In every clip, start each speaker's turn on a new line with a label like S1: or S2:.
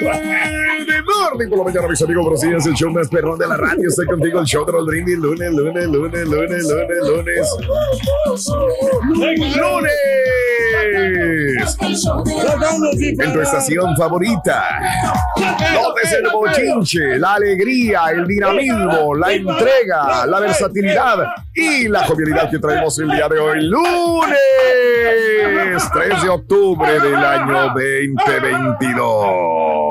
S1: Good morning por la mañana, mis amigos. Buenos el show más perrón de la radio. Estoy contigo, el show de Raúl Brindis. Lunes, lunes, lunes, lunes, lunes, lunes. ¡Lunes! En tu estación favorita. ¿Dónde es el bochinche, la alegría, el dinamismo, la entrega, la versatilidad y la jovialidad que traemos el día de hoy? Lunes 3 de octubre del año 2022.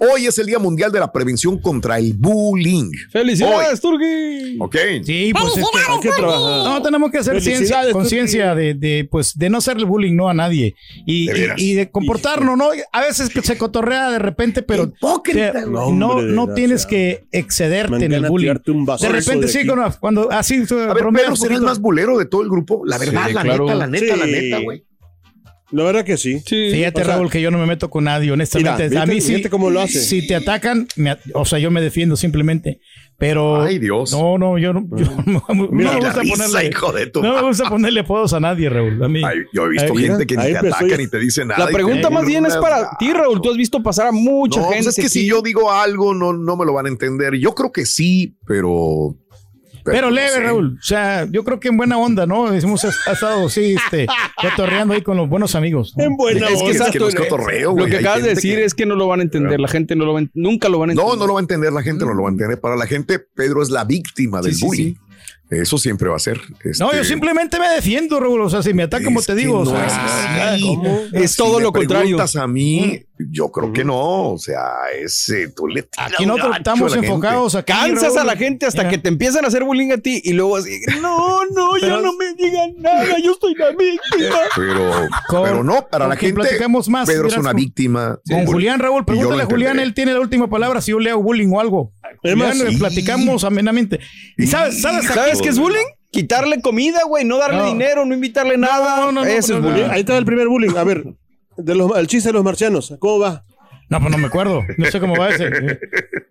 S1: Hoy es el Día Mundial de la Prevención contra el Bullying.
S2: ¡Felicidades, Turgi!
S1: Ok.
S3: Sí, pues es que hay que trabajar. No, tenemos que hacer ciencia, conciencia de, de, pues, de no hacerle bullying no a nadie y,
S1: De
S3: y- de comportarnos, ¿no? A veces que se cotorrea de repente, pero
S4: Hipócrita,
S3: te-
S4: güey.
S3: no,
S2: No,
S3: tienes que excederte en el bullying. De repente
S2: de
S3: sí, cuando, cuando así
S1: A ver, Pedro será el más bulero de todo el grupo. La verdad,
S2: Sí,
S1: la
S2: claro.
S1: neta, la neta, la neta, güey.
S2: La verdad que sí.
S3: Fíjate,
S2: O sea,
S3: Raúl, que yo no me meto con nadie, honestamente.
S2: Mira,
S3: a mí
S2: fíjate-
S3: sí,
S2: cómo lo hace.
S3: Si te atacan, me o sea, yo me defiendo simplemente. Pero.
S1: Ay, Dios.
S3: No, no, yo no, yo no, no
S1: Mira
S3: me gusta
S1: risa,
S3: ponerle.
S1: hijo de tu
S3: No me gusta ponerle apodos a nadie, Raúl. A mí.
S1: Ay, yo he visto
S3: Ay,
S1: gente que ni te ataca
S2: ya.
S1: ni te dice nada.
S4: La pregunta más bien es para ti, Raúl. Tú has visto pasar a mucha
S1: No,
S4: gente.
S1: pues es que si
S4: aquí.
S1: yo digo algo, no, no me lo van a entender. Yo creo que sí, pero.
S3: Pero leve. Raúl. O sea, yo creo que en buena onda, ¿no? Hemos ha estado, sí, este, cotorreando ahí con los buenos amigos. ¿no?
S2: En buena
S1: Es que, es
S2: onda.
S1: que no es cotorreo,
S4: Lo
S1: güey.
S4: que
S1: Hay
S4: acabas de decir
S1: que-
S4: es que no lo van a entender. La gente no lo va a, nunca lo van a entender.
S1: No, no lo va a entender la gente, no lo va a entender. Para la gente, Pedro es la víctima del
S4: Sí, sí,
S1: bullying. Eso siempre va a ser.
S3: No,
S1: este,
S3: yo simplemente me defiendo, Raúl. O sea, si me atacan, como te
S1: que
S3: digo, o
S1: no
S3: sea,
S1: es así.
S4: Es
S1: si
S4: todo
S1: me
S4: lo contrario.
S1: preguntas a mí, yo creo que no. O sea, ese tú le tiras
S3: Aquí nosotros
S1: gacho
S3: estamos
S1: a la gente.
S3: enfocados aquí.
S4: Cansas a la gente hasta
S3: Mira.
S4: que te empiezan a hacer bullying a ti y luego así, no, no,
S3: Pero-
S4: ya no me digan nada, yo soy la víctima.
S1: Pero,
S3: Con-
S1: pero no, para la gente,
S3: platicamos más,
S1: Pedro es una
S3: con-
S1: víctima.
S3: Con. Julián, Raúl, pregúntale a Julián, él tiene la última palabra si yo le hago bullying o algo.
S2: Es más,
S3: Julián,
S2: sí.
S3: platicamos amenamente. ¿Y sabes, sabes, a-
S4: ¿Sabes qué es bullying? Quitarle comida, güey, no darle
S3: No.
S4: dinero, no invitarle nada.
S3: no, no,
S4: Eso
S3: no,
S4: es
S3: no,
S4: bullying.
S3: no.
S2: Ahí está el primer bullying. A ver, de los, el chiste de los marcianos. ¿Cómo va?
S3: No, pues no me acuerdo. No sé cómo va ese.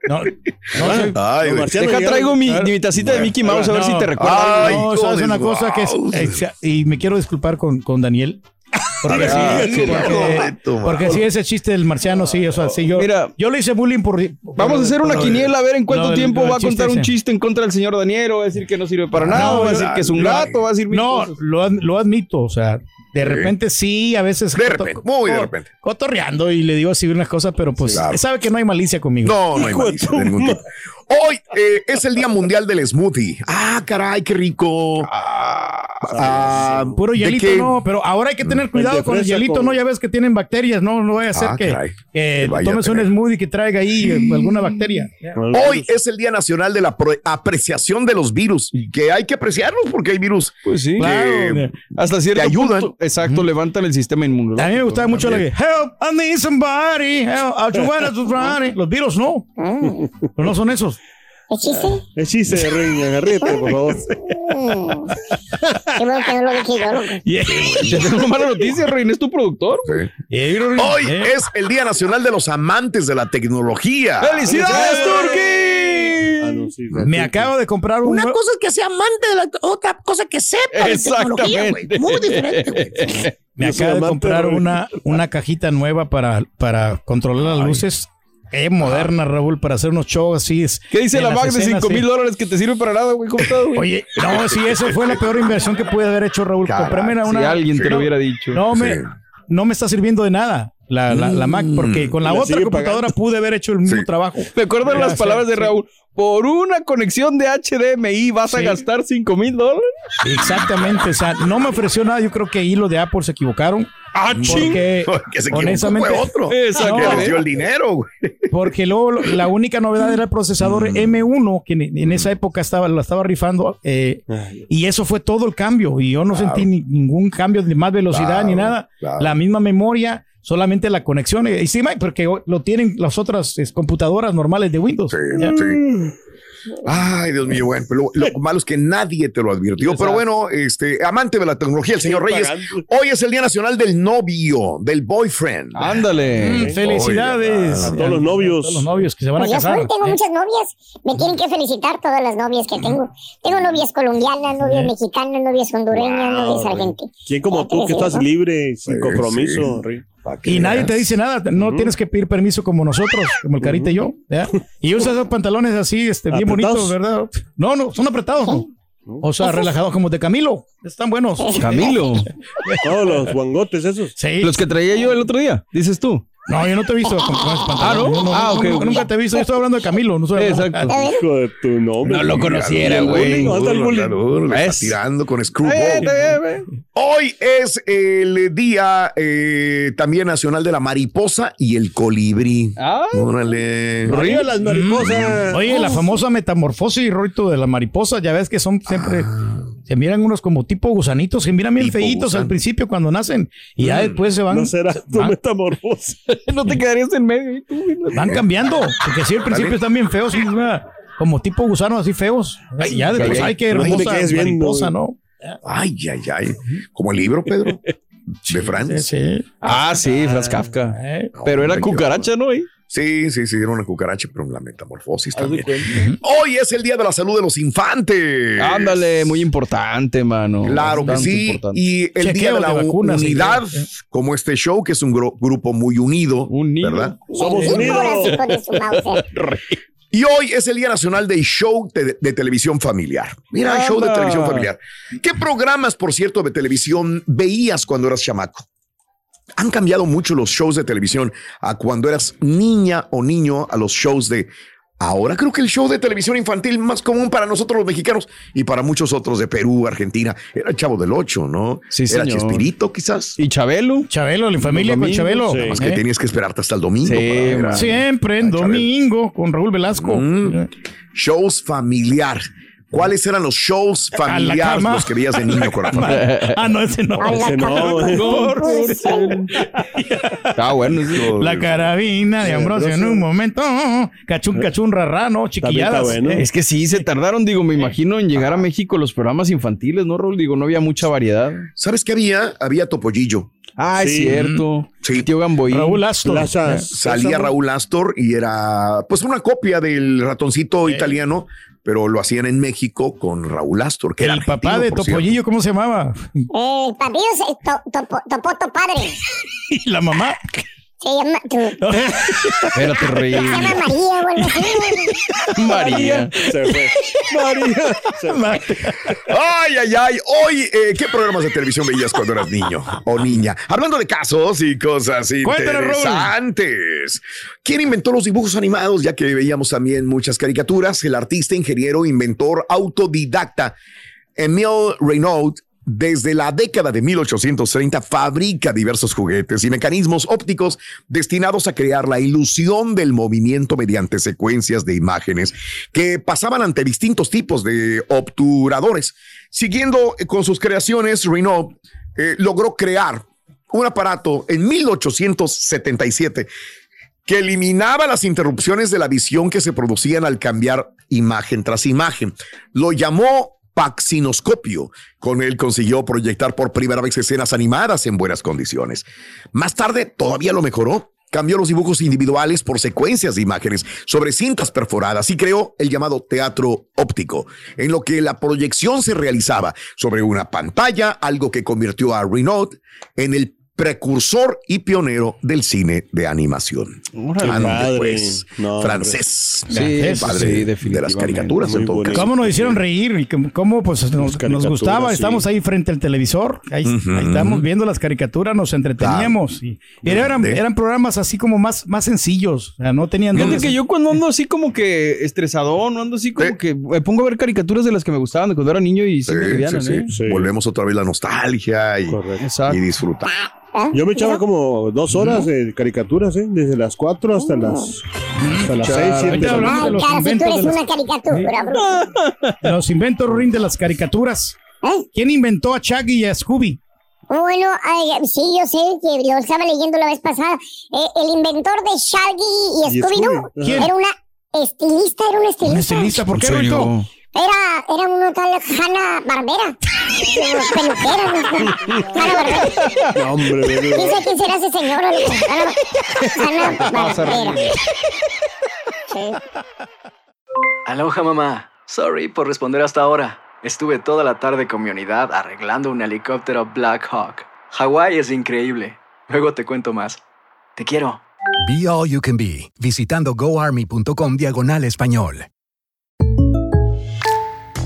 S3: No, no sé.
S1: Ay,
S4: Deja, traigo mi,
S3: ver.
S4: mi tacita de Mickey Mouse a ver
S3: No.
S4: si te recuerda.
S1: Ay,
S3: no, sabes una cosa que es, eh, y me quiero disculpar con, con Daniel. Porque, sí,
S1: Ah,
S3: sí, porque, porque sí, ese chiste del marciano, sí, o sea, sí, yo,
S4: Mira.
S3: yo le hice bullying por.
S4: Vamos a hacer una quiniela a ver en cuánto tiempo va a contar un chiste en contra del señor Daniel, o va a decir que no sirve para nada,
S3: No,
S4: o va a decir que es un gato, va a decir
S3: No,
S4: cosas.
S3: lo, ad- lo admito, o sea, de repente sí, a veces.
S1: De repente, muy de repente.
S3: Cotorreando y le digo así unas cosas, pero pues
S1: claro.
S3: sabe que no hay malicia conmigo.
S1: No, no hay malicia de ningún tipo. Hoy eh, es el Día Mundial del Smoothie. Ah, caray, qué rico. Ah,
S3: Puro
S1: ¿de
S3: hielito,
S1: qué?
S3: no, pero ahora hay que tener cuidado con el hielito,
S2: con-
S3: ¿no? Ya ves que tienen bacterias, no, no vaya a ser
S1: Ah,
S3: que,
S1: caray.
S3: que
S1: Que
S3: tomes un smoothie que traiga ahí eh, alguna bacteria.
S1: Hoy es el Día Nacional de la Pro- Apreciación de los Virus y que hay que apreciarlos porque hay virus
S4: Pues sí.
S3: Claro.
S1: que
S4: Hasta cierto
S1: te ayudan.
S4: punto, exacto, levantan el sistema inmune.
S3: A mí me gustaba mucho la que Help, I need somebody, help, I just wanna do somebody". Los virus no, pero no son esos.
S5: ¿Es chiste?
S2: Es chiste, Reina, ríete, por favor.
S5: Qué bueno que no lo dije yo, loco.
S4: Te tengo mala noticia, Reina, es tu productor.
S3: Eh,
S1: Hoy
S3: eh,
S1: es el Día Nacional de los Amantes de la Tecnología.
S4: ¡Felicidades,
S2: Ah,
S4: Turki!
S2: no, sí,
S3: Me acabo de comprar un
S1: Una cosa es que sea amante de la otra cosa que sepa de tecnología, güey. Muy diferente, güey.
S3: Me acabo de comprar
S2: de-
S3: una, una cajita nueva para, para controlar las luces. Qué moderna, Raúl, para hacer unos shows así. es-
S4: ¿Qué dice la Mac de
S3: escenas,
S4: 5 mil dólares que te sirve para nada, güey? ¿Cómo estás, güey?
S3: Oye, no, sí, esa fue la peor inversión que pude haber hecho, Raúl. Una,
S4: si alguien te
S3: no,
S4: lo hubiera dicho.
S3: No me, no me está sirviendo de nada la, la, la Mac, porque con la
S2: La
S3: otra computadora pude haber hecho el mismo
S1: Sí.
S3: trabajo.
S4: ¿Te acuerdas
S3: Ya
S4: las palabras de
S3: sí.
S4: Raúl? Por una conexión de HDMI vas a gastar 5 mil dólares.
S3: Exactamente, o sea, no me ofreció nada. Yo creo que ahí los de Apple se equivocaron.
S4: ¡Ah,
S3: Porque,
S1: Que se
S3: honestamente,
S1: fue otro. El dinero, güey.
S3: Porque luego la única novedad era el procesador
S1: Mm.
S3: M1, que en, en esa época estaba, la estaba rifando, eh, y eso fue todo el cambio. Y yo no sentí ni- ningún cambio de más velocidad
S1: Claro,
S3: ni nada.
S1: claro.
S3: La misma memoria, solamente la conexión. Y sí, Mike, porque lo tienen las otras es, computadoras normales de Windows.
S1: Sí, sí. Ay, Dios mío, bueno, pero lo, lo malo es que nadie te lo advirtió. Pero bueno, este, amante de la tecnología, el señor Reyes,
S2: pagando.
S1: hoy es el Día Nacional del Novio, del boyfriend.
S4: Ándale.
S3: Mm, felicidades.
S2: A todos los novios.
S3: A todos los novios que se van
S5: Pues
S3: a
S5: yo
S3: casar.
S5: soy, tengo
S3: ¿eh?
S5: muchas novias. Me tienen que felicitar todas las novias que tengo. Tengo novias colombianas, novias mexicanas, novias hondureñas, novias argentinas.
S2: ¿Quién como tú que estás libre, sin compromiso, Rey?
S3: Y nadie te dice nada, no tienes que pedir permiso como nosotros, como el Carita y yo. ¿ya? Y usas esos pantalones así, este, bien bonitos, ¿verdad? No, no, son apretados, ¿no? O sea, relajados como de Camilo. Están buenos.
S4: Camilo.
S2: Todos los guangotes esos.
S3: Sí.
S4: Los que traía yo el otro día, dices tú.
S3: No, yo no te he visto con, con.
S4: Ah, ¿no? Ah, ok,
S3: nunca, te he visto. Yo estoy hablando de Camilo. No soy
S4: Exacto.
S2: Hijo de tu nombre.
S4: No lo conociera, güey.
S1: le está tirando con
S4: Eh,
S1: screwball. Hoy es el día eh, también nacional de la mariposa y el colibrí.
S4: Ah.
S1: Órale.
S2: Arriba las mariposas.
S3: Oye, la famosa metamorfosis, Roito, de la mariposa, ya ves que son siempre, se miran unos como tipo gusanitos, se miran bien
S1: Tipo
S3: feitos
S1: gusano.
S3: al principio cuando nacen y ya después se van,
S2: No será tu
S3: van,
S2: metamorfosis.
S4: No te quedarías en medio. ¿y tú?
S3: van cambiando, porque sí, al principio están bien feos, como tipo gusanos así feos. Y ya después,
S1: ay,
S3: ay, qué hermosa mariposa. ¿no?
S1: Ay, ay, ay. Como el libro, Pedro. De Franz.
S3: Sí, sí.
S4: Ah, sí, Franz Kafka.
S3: Eh,
S4: Pero era cucaracha, ¿no? güey?
S1: Sí, sí, sí, era una cucaracha, pero la metamorfosis también. Hoy es el día de la salud de los infantes.
S4: Ándale, muy importante, mano.
S1: Claro que sí.
S4: importante.
S1: Y el
S3: Chequeo
S1: día de la
S3: de vacunas,
S1: unidad, como este show, que es un gru- grupo muy unido,
S4: Unido.
S1: ¿verdad?
S2: Somos unidos.
S1: Y hoy es el Día Nacional del Show de, de Televisión Familiar. Mira, el show de televisión familiar. ¿Qué programas, por cierto, de televisión veías cuando eras chamaco? Han cambiado mucho los shows de televisión a cuando eras niña o niño a los shows de ahora. Creo que el show de televisión infantil más común para nosotros los mexicanos y para muchos otros de Perú, Argentina, era el Chavo del Ocho, ¿no?
S4: Sí,
S1: era
S4: señor.
S1: Chespirito, quizás.
S4: ¿Y Chabelo?
S3: Chabelo, la familia con Chabelo.
S2: sí.
S1: Más que
S3: Eh,
S1: tenías que esperarte hasta el domingo.
S4: Sí,
S1: para ver a-
S4: man.
S3: Siempre en
S1: Chabelo.
S3: domingo con Raúl Velasco.
S1: Mm.
S3: Eh,
S1: Shows familiar. ¿Cuáles eran los shows
S3: A la
S1: familiares
S3: cama.
S1: los que veías de niño con la familia?
S3: Ah, no, ese no.
S2: Ese no.
S4: Ah, bueno. sí.
S3: La carabina de Ambrosio en un momento. Cachún, cachún, rarra, ¿no? Chiquilladas.
S2: está bueno.
S4: Es que sí, se tardaron, digo, me imagino en llegar a México los programas infantiles, ¿no, Raúl? Digo, no había mucha variedad.
S1: ¿Sabes qué había? Había Topollillo.
S4: Ah, es
S2: Sí.
S4: cierto.
S1: Sí.
S4: Tío Gamboí.
S3: Raúl Astor.
S1: Salía Raúl Astor y era pues una copia del ratoncito italiano, pero lo hacían en México con Raúl Astor, que era
S3: El papá de. Topollillo, ¿cómo se llamaba?
S5: Eh, El papillo se to, topo, topoto padre.
S3: Y la mamá.
S5: Se llama, tu-
S4: rey.
S5: se llama María o algo así.
S4: María.
S2: Se fue. María. Se fue.
S1: Ay, ay, ay. Hoy, eh, ¿qué programas de televisión veías cuando eras niño o niña? Hablando de casos y cosas interesantes. ¿Quién inventó los dibujos animados? Ya que veíamos también muchas caricaturas. El artista, ingeniero, inventor, autodidacta, Emile Reynaud desde la década de 1830 fabrica diversos juguetes y mecanismos ópticos destinados a crear la ilusión del movimiento mediante secuencias de imágenes que pasaban ante distintos tipos de obturadores. Siguiendo con sus creaciones, Renault eh, logró crear un aparato en 1877 que eliminaba las interrupciones de la visión que se producían al cambiar imagen tras imagen. Lo llamó paxinoscopio. Con él consiguió proyectar por primera vez escenas animadas en buenas condiciones. Más tarde todavía lo mejoró. Cambió los dibujos individuales por secuencias de imágenes sobre cintas perforadas y creó el llamado teatro óptico, en lo que la proyección se realizaba sobre una pantalla, algo que convirtió a Renault en el precursor y pionero del cine de animación. Pues,
S2: No,
S1: francés.
S4: Sí,
S1: el padre
S4: sí,
S1: de las caricaturas en todo caso.
S3: ¿Cómo nos hicieron reír? Cómo- pues, nos, gustaba.
S2: sí.
S3: Estamos ahí frente al televisor. Ahí,
S1: Ujú.
S3: ahí estamos viendo las caricaturas, nos entreteníamos. Y, y eran, programas así como más, más sencillos. O sea, no tenían...
S4: Fíjate que yo cuando ando así como que estresado, no ando así como que me pongo a ver caricaturas de las que me gustaban de cuando era niño y sí,
S1: Sí,
S4: me
S1: sí.
S4: ¿eh?
S2: Sí.
S1: Volvemos otra vez la nostalgia y disfrutar.
S5: ¿Ah?
S2: Yo me echaba como dos horas de caricaturas, ¿eh? Desde las 4 hasta las, hasta las 6, 7
S3: Ahorita hablamos de
S5: Ay,
S3: los
S5: cara, si tú
S3: inventos
S5: eres
S3: de las-
S5: una caricatura, bro.
S3: de los inventos Rin, de las caricaturas.
S5: ¿Eh?
S3: ¿Quién inventó a Shaggy y a Scooby?
S5: Bueno, ay, sí, yo sé que lo estaba leyendo la vez pasada. Eh, el inventor de Shaggy y
S2: Y
S5: Scooby-Doo
S2: Scooby.
S3: ¿Quién?
S5: era una estilista, era una
S3: Un
S5: estilista.
S3: estilista, ¿por
S4: ¿En
S3: qué,
S4: serio?
S5: Era, era una tal Hanna Barbera. Peluquera, ¿no? Hanna Barbera.
S2: No, hombre, bebé.
S5: ¿Quién sabe quién será ese señor? Hanna, Barbera. Sí.
S6: Aloha mamá. Sorry por responder hasta ahora. Estuve toda la tarde con mi unidad arreglando un helicóptero Black Hawk. Hawái es increíble. Luego te cuento más. Te quiero.
S7: Be All You Can Be, visitando goarmy.com diagonal español.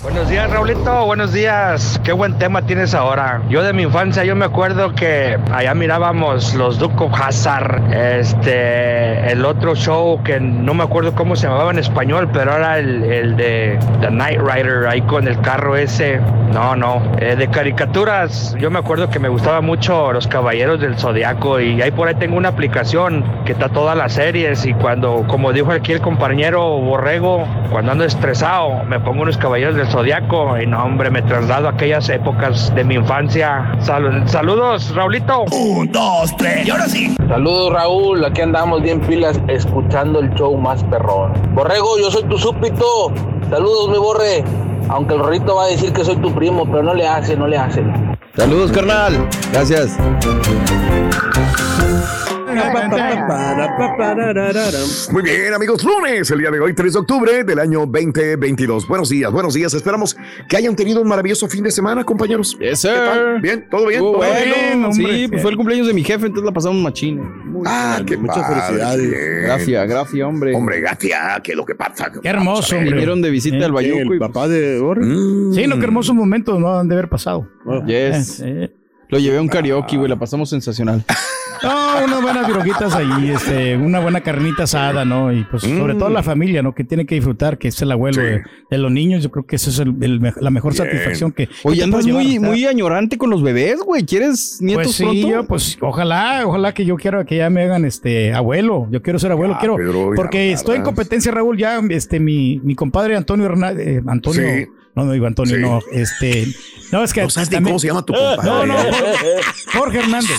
S8: Buenos días, Raulito. Buenos días. Qué buen tema tienes ahora. Yo de mi infancia, yo me acuerdo que allá mirábamos los Duke of Hazard. Este, el otro show que no me acuerdo cómo se llamaba en español, pero era el, el de The Night Rider, ahí con el carro ese. No, no. Eh, de caricaturas, yo me acuerdo que me gustaba mucho Los Caballeros del Zodiaco y ahí por ahí tengo una aplicación que está todas las series y cuando, como dijo aquí el compañero Borrego, cuando ando estresado, me pongo unos Caballeros del Zodiaco y no, hombre, me traslado a aquellas épocas de mi infancia. Sal- saludos, Raulito.
S9: Un, dos, tres, y ahora sí.
S10: Saludos Raúl, aquí andamos bien pilas escuchando el show más perrón. Borrego, yo soy tu súpito. Saludos mi borre. Aunque el rorrito va a decir que soy tu primo, pero no le hace, no le hace.
S4: Saludos, carnal. Gracias.
S1: Muy bien, amigos, lunes, el día de hoy, 3 de octubre del año 2022. Buenos días, buenos días. Esperamos que hayan tenido un maravilloso fin de semana, compañeros.
S4: Yes,
S1: ¿Qué tal? ¿Bien? ¿Todo bien? ¿Todo
S4: bueno,
S1: bien?
S4: sí, pues fue el cumpleaños de mi jefe, entonces la pasamos machín.
S1: Ah, qué
S2: Muchas
S1: padre,
S2: felicidades.
S1: bien.
S4: Gracias, gracias, hombre.
S1: Hombre, gracias, ¿qué es lo que pasa?
S3: Qué hermoso, hombre.
S4: Vinieron de visita
S3: Sí.
S4: al Bayuco
S2: ¿El
S4: y
S2: papá de Borre?
S1: Mm.
S3: Sí, no, qué hermosos momentos no han de haber pasado.
S4: Yes.
S3: Eh,
S4: Lo llevé a un karaoke, güey, la pasamos sensacional.
S3: No, unas buenas viroguitas ahí, este, una buena carnita asada, ¿no? Y pues sobre todo la familia, ¿no? Que tiene que disfrutar, que es el abuelo
S1: Mm. Sí.
S3: de, de los niños. Yo creo que esa es el- la mejor
S1: Bien.
S3: satisfacción que.
S4: Oye, andas muy, muy añorante con los bebés, güey. ¿Quieres nietos
S3: Pues sí,
S4: pronto?
S3: yo, pues ojalá, ojalá que yo quiera que ya me hagan este abuelo. Yo quiero ser abuelo,
S1: Ah,
S3: quiero.
S1: Pedro,
S3: porque estoy en competencia, Raúl. Ya, este, mi, mi compadre Antonio Hernández. eh, Antonio.
S1: Sí.
S3: No, no digo Antonio,
S1: Sí.
S3: no. Este. No, es que.
S1: No sabes
S3: también-
S1: cómo se llama tu compadre.
S3: No, no, Jorge, Hernández.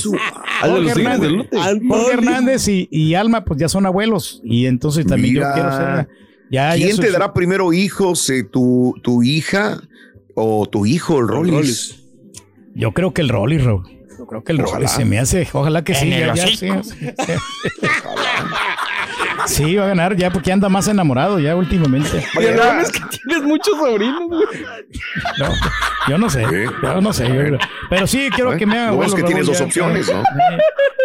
S4: Ah, de
S3: Jorge Hernández,
S4: Norte.
S3: Jorge Hernández y, y Alma, pues ya son abuelos. Y entonces también
S1: Mira.
S3: yo quiero ser. Ya,
S1: ¿Quién te dará primero hijos? eh, tu, ¿Tu hija o tu hijo, el Rollis?
S3: Yo creo que el Rolly, Raúl. Yo creo que el
S1: Ojalá.
S3: Rolly se me hace. Ojalá que sí. Ya- ya,
S9: hocico.
S3: sí, sí, sí. Sí, va a ganar ya porque anda más enamorado ya últimamente.
S4: Oye, no, es que tienes muchos sobrinos, güey.
S3: No, yo no sé, yo no sé. yo- pero sí quiero que me haga
S1: Lo bueno es que tienes
S3: Raúl,
S1: dos
S3: ya.
S1: opciones, ¿no?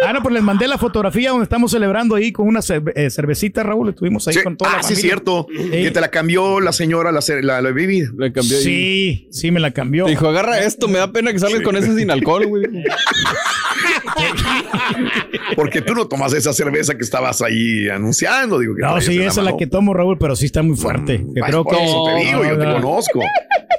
S3: Ah, no, pues les mandé la fotografía donde estamos celebrando ahí con una cerve- eh, cervecita, Raúl. Estuvimos ahí
S1: Sí.
S3: con toda la
S1: Ah, sí, es
S3: familia.
S1: cierto.
S3: Sí.
S1: Que te la cambió la señora, la, la, la
S4: cambió ahí.
S3: Sí, sí, me la cambió.
S4: Dijo, agarra esto, me da pena que salgas con ese sin alcohol, güey.
S1: Porque tú no tomas esa cerveza que estabas ahí anunciando. Digo, que
S3: No, sí, esa es la que tomo, Raúl, pero sí está muy fuerte. Que
S1: Ay,
S3: creo
S1: por
S3: que
S1: eso te digo, yo te
S3: no,
S1: conozco.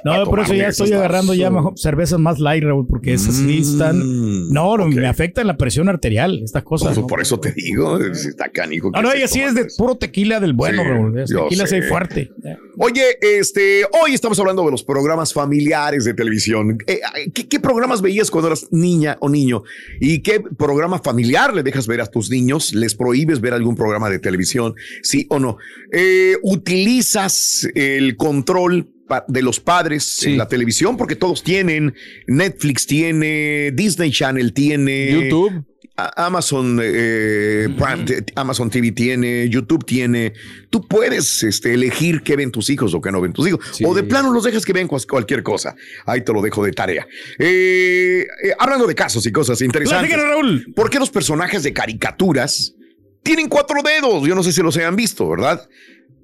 S3: No, por eso ya estoy agarrando ya cervezas más light, Raúl, porque esas sí están. No, me afecta la presión arterial, estas cosas.
S1: Por,
S3: ¿no?
S1: por eso te digo, está canijo.
S3: No, no,
S1: se
S3: ella sí
S1: toma
S3: es de puro tequila del bueno,
S1: Sí,
S3: Raúl. Tequila sí
S1: sé.
S3: fuerte.
S1: Oye, este, hoy estamos hablando de los programas familiares de televisión. Eh, ¿qué, qué programas veías cuando eras niña o niño? ¿Y qué programa familiar le dejas ver a tus niños? ¿Les prohíbes ver algún programa de televisión? ¿Sí o no? Eh, ¿Utilizas el control de los padres en la televisión? Porque todos tienen. Netflix tiene, Disney Channel tiene.
S4: YouTube.
S1: Amazon, eh, te- Amazon TV tiene, YouTube tiene. Tú puedes este, elegir qué ven tus hijos o qué no ven tus hijos. O de plano los dejas que ven cualquier cosa. Ahí te lo dejo de tarea. Eh, eh, hablando de casos y cosas interesantes.
S3: Raúl.
S1: ¿Por qué los personajes de caricaturas tienen cuatro dedos? Yo no sé si los hayan visto, ¿verdad?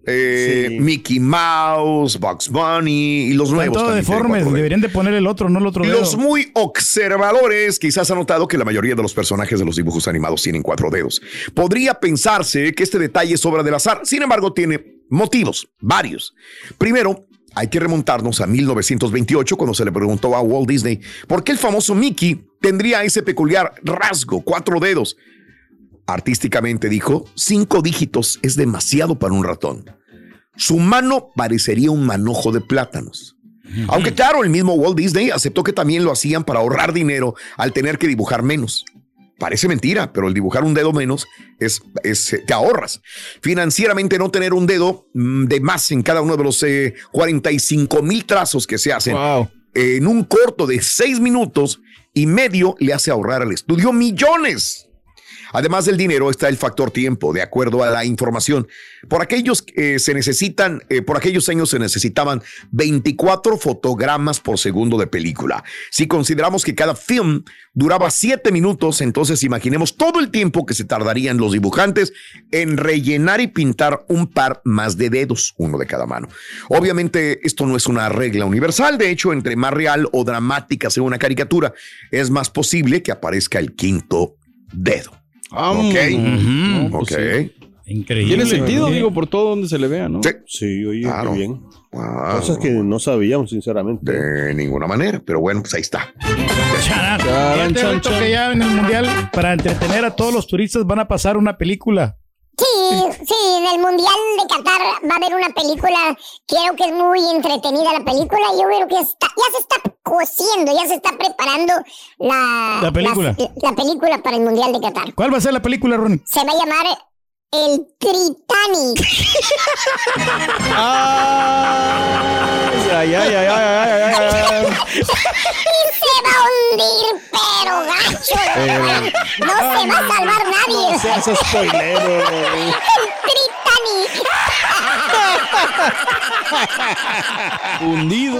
S1: Eh, Mickey Mouse, Bugs Bunny y los
S3: Están
S1: nuevos.
S3: todos deformes. Deberían de poner el otro, no el otro dedo.
S1: Los muy observadores quizás han notado que la mayoría de los personajes de los dibujos animados tienen cuatro dedos. Podría pensarse que este detalle es obra del azar, sin embargo tiene motivos, varios. Primero, hay que remontarnos a 1928 cuando se le preguntó a Walt Disney por qué el famoso Mickey tendría ese peculiar rasgo, cuatro dedos. Artísticamente dijo, cinco dígitos es demasiado para un ratón. Su mano parecería un manojo de plátanos. Aunque claro, el mismo Walt Disney aceptó que también lo hacían para ahorrar dinero al tener que dibujar menos. Parece mentira, pero el dibujar un dedo menos es, es, eh, te ahorras. Financieramente no tener un dedo mm, de más en cada uno de los eh, 45 mil trazos que se hacen en un corto de seis minutos y medio le hace ahorrar al estudio millones. Además del dinero está el factor tiempo, de acuerdo a la información. Por aquellos eh, se necesitan, eh, por aquellos años se necesitaban 24 fotogramas por segundo de película. Si consideramos que cada film duraba 7 minutos, entonces imaginemos todo el tiempo que se tardarían los dibujantes en rellenar y pintar un par más de dedos, uno de cada mano. Obviamente esto no es una regla universal, de hecho, entre más real o dramática sea una caricatura, es más posible que aparezca el quinto dedo. Ok.
S4: No, pues
S1: ok.
S4: sí.
S3: Increíble.
S4: Tiene sentido, digo, por todo donde se le vea, ¿no?
S2: Sí, oye,
S1: Claro.
S2: qué bien.
S1: Wow.
S2: Cosas que no sabíamos, sinceramente.
S1: De ninguna manera, pero bueno, pues ahí está.
S3: Charan.
S4: Charan, chan, chan.
S3: que ya en el mundial, para entretener a todos los turistas, van a pasar una película.
S5: Sí, sí, en el Mundial de Qatar va a haber una película, creo que es muy entretenida la película, yo creo que está, ya se está cociendo, ya se está preparando la,
S3: La película.
S5: La, la película para el Mundial de Qatar.
S3: ¿Cuál va a ser la película, Ron?
S5: Se va a llamar El Titanic.
S4: Ay, ay, ay, ay, ay, ay, ay.
S5: y se va a hundir, pero gacho.
S4: Eh.
S5: No se va a salvar nadie.
S2: No seas spoilero.
S5: El Titanic.
S4: Hundido.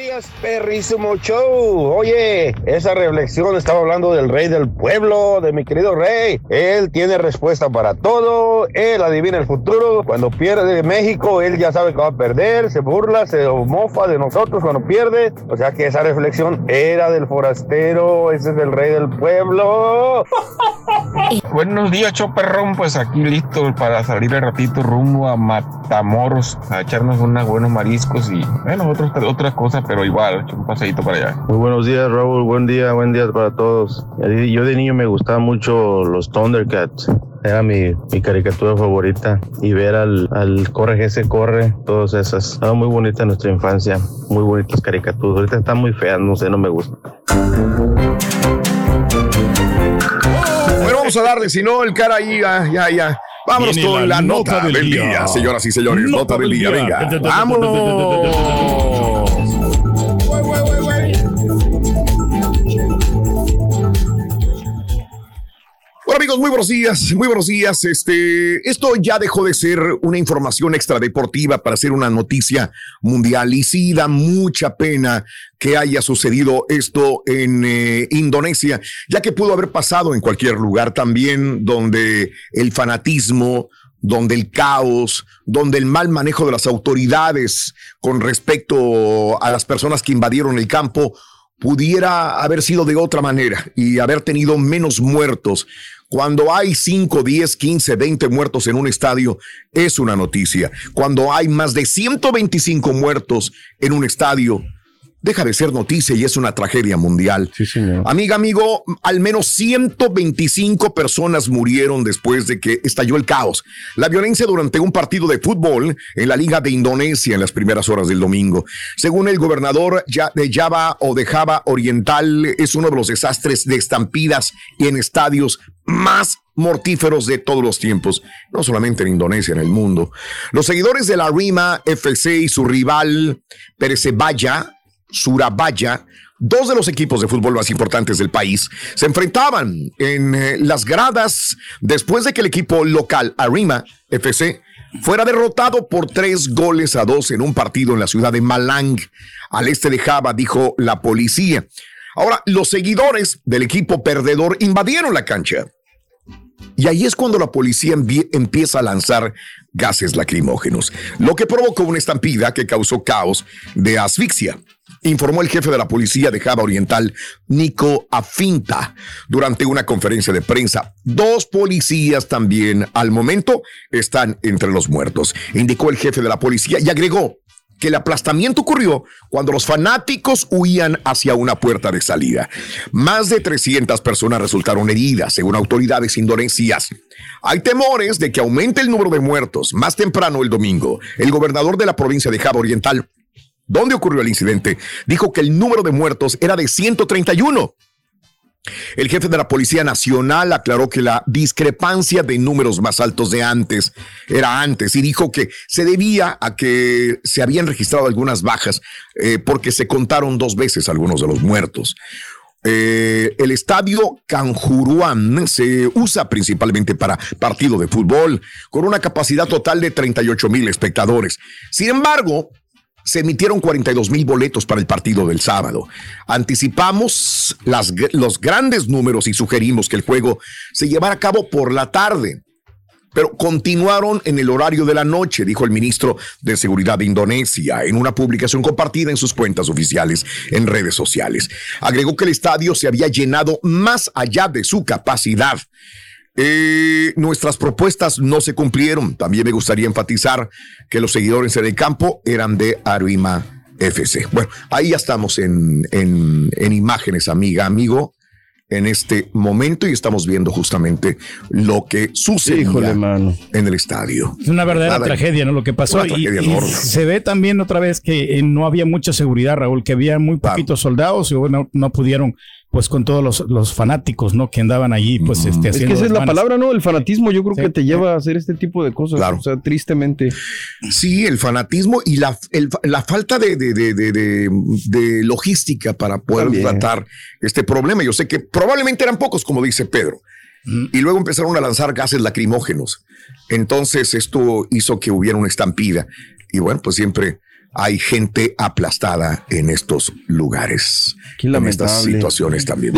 S11: Días, perrísimo show. Oye, esa reflexión estaba hablando del rey del pueblo, de mi querido rey. Él tiene respuesta para todo, él adivina el futuro. Cuando pierde México, él ya sabe que va a perder, se burla, se mofa de nosotros cuando pierde. O sea que esa reflexión era del forastero, ese es el rey del pueblo.
S12: Buenos días, Choperrón. Pues aquí listo para salir de ratito rumbo a Matamoros a echarnos unos buenos mariscos y, bueno, otros, otras cosas, pero igual, un paseíto para allá.
S13: Muy buenos días, Raúl. Buen día, buen día para todos. Eh, Yo de niño me gustaban mucho los Thundercats. Era mi, mi caricatura favorita. Y ver al, al Corre que se corre, todas esas. Estaba muy bonita nuestra infancia. Muy bonitas caricaturas. Ahorita están muy feas, no sé, no me gustan.
S1: Bueno, vamos a darle, si no, el cara ahí ya, ya, ya. Vámonos
S3: Viene
S1: con la, nota, del día. señoras y señores. Nota, del día, venga. ¡Vámonos! Muy buenos días, muy buenos días. Este, esto ya dejó de ser una información extradeportiva para ser una noticia mundial y sí da mucha pena que haya sucedido esto en eh, Indonesia, ya que pudo haber pasado en cualquier lugar también donde el fanatismo, donde el caos, donde el mal manejo de las autoridades con respecto a las personas que invadieron el campo pudiera haber sido de otra manera y haber tenido menos muertos. Cuando hay 5, 10, 15, 20 muertos en un estadio, es una noticia. Cuando hay más de 125 muertos en un estadio, deja de ser noticia y es una tragedia mundial.
S2: Sí, señor.
S1: Amiga, amigo, al menos 125 personas murieron después de que estalló el caos. La violencia durante un partido de fútbol en la Liga de Indonesia en las primeras horas del domingo. Según el gobernador de Java o de Java Oriental, es uno de los desastres de estampidas y en estadios más mortíferos de todos los tiempos, no solamente en Indonesia, en el mundo. Los seguidores de la Rima FC y su rival Persebaya Surabaya, dos de los equipos de fútbol más importantes del país, se enfrentaban en eh, las gradas después de que el equipo local Arima FC fuera derrotado por tres goles a dos en un partido en la ciudad de Malang, al este de Java, dijo la policía. Ahora, los seguidores del equipo perdedor invadieron la cancha. Y ahí es cuando la policía empieza a lanzar gases lacrimógenos, lo que provocó una estampida que causó caos de asfixia informó el jefe de la policía de Java Oriental, Nico Afinta, durante una conferencia de prensa. Dos policías también al momento están entre los muertos, indicó el jefe de la policía y agregó que el aplastamiento ocurrió cuando los fanáticos huían hacia una puerta de salida. Más de 300 personas resultaron heridas, según autoridades indonesias. Hay temores de que aumente el número de muertos. Más temprano el domingo, el gobernador de la provincia de Java Oriental, ¿Dónde ocurrió el incidente? Dijo que el número de muertos era de 131. El jefe de la Policía Nacional aclaró que la discrepancia de números más altos de antes era antes y dijo que se debía a que se habían registrado algunas bajas eh, porque se contaron dos veces algunos de los muertos. Eh, el estadio Canjuruán se usa principalmente para partido de fútbol con una capacidad total de 38 mil espectadores. Sin embargo, se emitieron 42 mil boletos para el partido del sábado. Anticipamos los grandes números y sugerimos que el juego se llevara a cabo por la tarde. Pero continuaron en el horario de la noche, dijo el ministro de Seguridad de Indonesia en una publicación compartida en sus cuentas oficiales en redes sociales. Agregó que el estadio se había llenado más allá de su capacidad. Eh, nuestras propuestas no se cumplieron. También me gustaría enfatizar que los seguidores en el campo eran de Arima FC. Bueno, ahí ya estamos en, en, imágenes, amiga, amigo, en este momento y estamos viendo justamente lo que sucedió en el estadio.
S3: Es una verdadera tragedia, ¿no? Lo que pasó. Y, se ve también otra vez que eh, no había mucha seguridad, Raúl, que había muy poquitos soldados y bueno, no pudieron pues con todos los, los, fanáticos, ¿no? Que andaban allí, pues, este,
S4: Es que esa es la palabra, ¿no? El fanatismo yo creo que te lleva a hacer este tipo de cosas. Claro. O sea, tristemente.
S1: Sí, el fanatismo y la, la falta de, de, de, de, logística para poder tratar este problema. Yo sé que probablemente eran pocos, como dice Pedro. Y luego empezaron a lanzar gases lacrimógenos. Entonces esto hizo que hubiera una estampida. Y bueno, pues siempre hay gente aplastada en estos lugares, en estas situaciones también.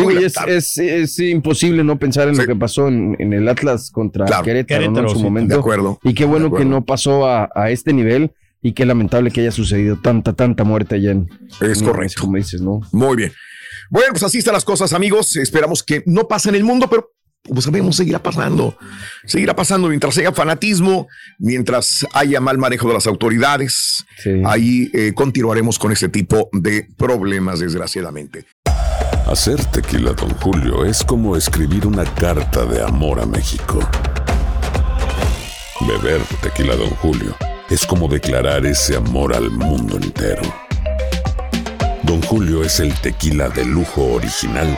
S4: es, imposible no pensar en lo que pasó en, el Atlas contra Querétaro, en su momento.
S1: De acuerdo.
S4: Y qué bueno que no pasó a, este nivel y qué lamentable que haya sucedido tanta, tanta muerte allá en.
S1: Es correcto.
S4: Como dices, ¿no?
S1: Muy bien. Bueno, pues así están las cosas, amigos. Esperamos que no pase en el mundo, pero pues sabemos, seguirá pasando. Seguirá pasando mientras haya fanatismo, mientras haya mal manejo de las autoridades. Ahí eh, continuaremos con ese tipo de problemas, desgraciadamente.
S14: Hacer tequila, don Julio, es como escribir una carta de amor a México. Beber tequila, don Julio, es como declarar ese amor al mundo entero. Don Julio es el tequila de lujo original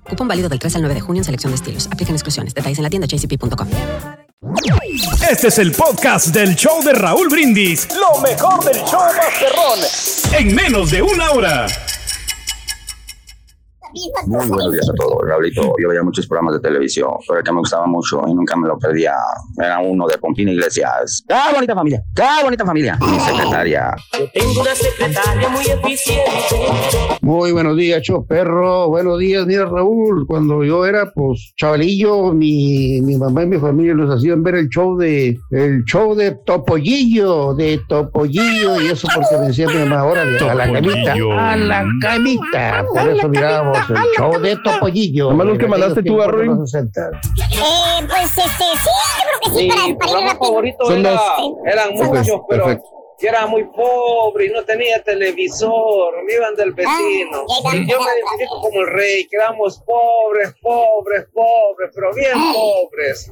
S15: Cupón válido del 3 al 9 de junio en selección de estilos. Aplican exclusiones. Detalles en la tienda jcp.com.
S16: Este es el podcast del show de Raúl Brindis. Lo mejor del show Masterrón. En menos de una hora.
S17: Muy buenos días a todos, Raulito. Yo veía muchos programas de televisión, pero el que me gustaba mucho y nunca me lo perdía era uno de Pompina Iglesias. ¡Qué bonita familia! ¡Qué bonita familia! Mi secretaria.
S18: Yo tengo una secretaria muy eficiente.
S19: Muy buenos días, show perro. Buenos días, mira Raúl. Cuando yo era pues chavalillo, mi, mi mamá y mi familia nos hacían ver el show de el show de Topollillo, de Topollillo, y eso porque me decía mi mamá ahora a la camita, a la camita. Por eso mirábamos el show de Topollillo.
S4: Nomás los que mandaste tú, Arroy.
S5: Eh, pues este, sí, yo creo que sí,
S10: Sí,
S5: para, para ir rápido.
S10: era, eran muchos, pero
S4: perfecto.
S10: yo era muy pobre y no tenía televisor, me iban del vecino.
S5: Ah,
S10: y yo me identifico como el rey, que éramos pobres, pobres, pobres, pero bien pobres.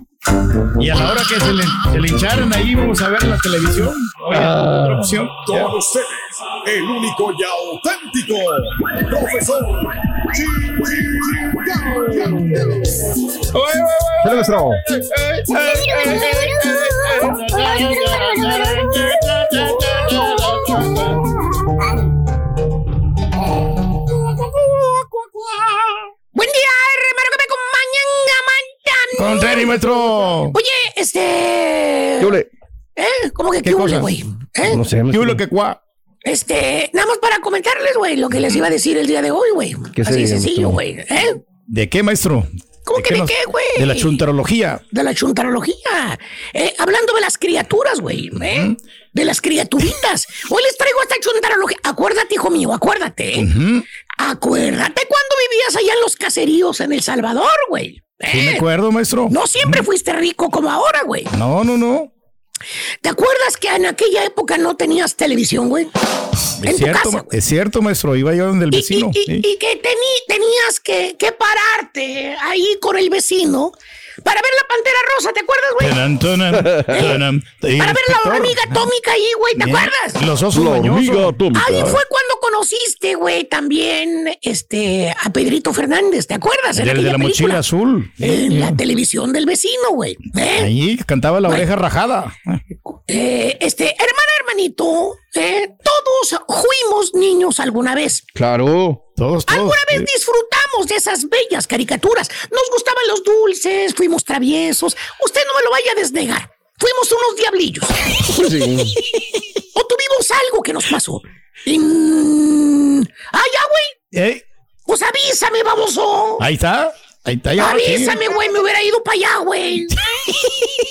S3: Y a la hora que se le, se le hincharon ahí, vamos a ver la televisión. Oye,
S4: Ah.
S3: otra opción.
S20: Con ustedes, el único y auténtico profesor.
S21: Buen día, hermano, que me acompañan,
S3: Con tenis, maestro.
S21: Oye, este.
S4: ¿Qué ole?
S21: ¿Eh? ¿Cómo que
S3: ¿Qué
S21: ole, güey? ¿Eh?
S4: No sé,
S3: ¿Qué hubo que cuá?
S21: Este, nada más para comentarles, güey, lo que les iba a decir el día de hoy, güey.
S4: ¿Qué
S21: Así sencillo, güey. ¿Eh?
S3: ¿De qué, maestro?
S21: ¿Cómo que de
S3: nos-
S21: qué, güey?
S3: De la chuntarología.
S21: De la chuntarología. Eh, hablando de las criaturas, güey. ¿eh? De las criaturitas. Hoy les traigo esta chuntarología. Acuérdate, hijo mío, acuérdate.
S3: Ujú.
S21: Acuérdate cuando vivías allá en los caseríos en El Salvador, güey.
S3: Sí me
S21: ¿Eh?
S3: acuerdo, maestro.
S21: No siempre fuiste rico como ahora, güey.
S3: No, no, no.
S21: ¿Te acuerdas que en aquella época no tenías televisión, güey? En
S3: Es
S21: tu
S3: cierto,
S21: casa,
S3: ma- es cierto, maestro. Iba yo donde el vecino.
S21: y- y-
S3: sí.
S21: y que teni- tenías que, que pararte ahí con el vecino para ver la pantera rosa, ¿te acuerdas, güey? Para ver la hormiga atómica ahí, güey, ¿te
S3: Bien.
S21: acuerdas?
S3: Los osos
S4: La hormiga atómica.
S21: Ahí fue cuando conociste, güey, también este, a Pedrito Fernández, ¿te acuerdas? En
S3: El de la
S21: película.
S3: mochila azul.
S21: En la televisión del vecino, güey. ¿eh?
S3: Ahí cantaba la oreja rajada.
S21: Eh, este, hermana, hermanito, eh, todos fuimos niños alguna vez.
S4: Claro.
S3: Todos, todos.
S21: Alguna vez disfrutamos de esas bellas caricaturas. Nos gustaban los dulces, fuimos traviesos. Usted no me lo vaya a desnegar. Fuimos unos diablillos.
S4: Sí.
S21: o tuvimos algo que nos pasó. Y, mm, ah, ya, güey.
S3: Eh,
S21: Pues avísame, baboso.
S3: Ahí está. Ahí está. ya.
S21: Avísame, güey, me hubiera ido para allá, güey.